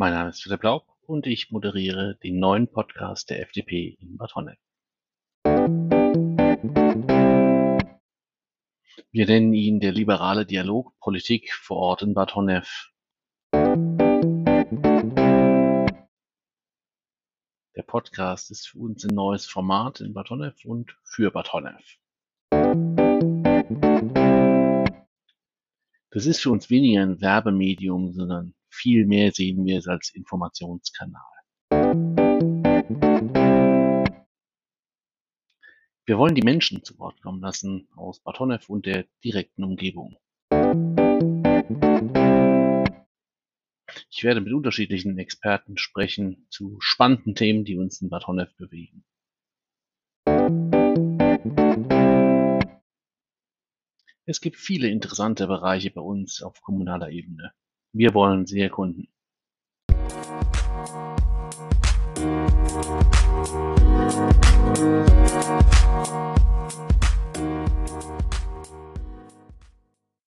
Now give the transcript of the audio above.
Mein Name ist Philipp Laub und ich moderiere den neuen Podcast der FDP in Bad Honnef. Wir nennen ihn der liberale Dialog Politik vor Ort in Bad Honnef. Der Podcast ist für uns ein neues Format in Bad Honnef und für Bad Honnef. Das ist für uns weniger ein Werbemedium, sondern Vielmehr sehen wir es als Informationskanal. Wir wollen die Menschen zu Wort kommen lassen aus Bad Honnef und der direkten Umgebung. Ich werde mit unterschiedlichen Experten sprechen zu spannenden Themen, die uns in Bad Honnef bewegen. Es gibt viele interessante Bereiche bei uns auf kommunaler Ebene. Wir wollen sie erkunden.